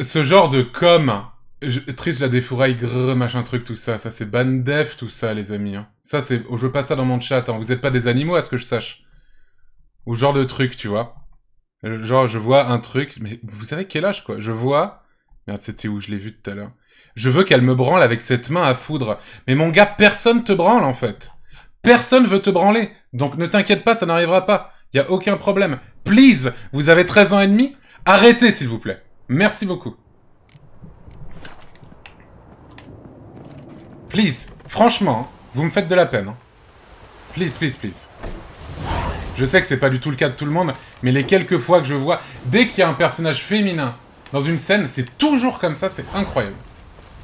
Ce genre de com, je, la défouraille, grrr, machin truc, tout ça, ça c'est ban def, tout ça, les amis. hein. Ça c'est, je veux pas ça dans mon chat, hein. vous êtes pas des animaux à ce que je sache. Ou genre de truc, tu vois. Euh, Genre, je vois un truc, mais vous savez quel âge, quoi Je vois... Merde, c'était où Je l'ai vu tout à l'heure. Je veux qu'elle me branle avec cette main à foudre. Mais mon gars, personne te branle, en fait. Personne veut te branler. Donc ne t'inquiète pas, ça n'arrivera pas. Y a aucun problème. Please, vous avez 13 ans et demi Arrêtez, s'il vous plaît. Merci beaucoup. Please, franchement, hein, vous me faites de la peine. hein. Please, please, please. Je sais que c'est pas du tout le cas de tout le monde, mais les quelques fois que je vois, dès qu'il y a un personnage féminin dans une scène, c'est toujours comme ça, c'est incroyable.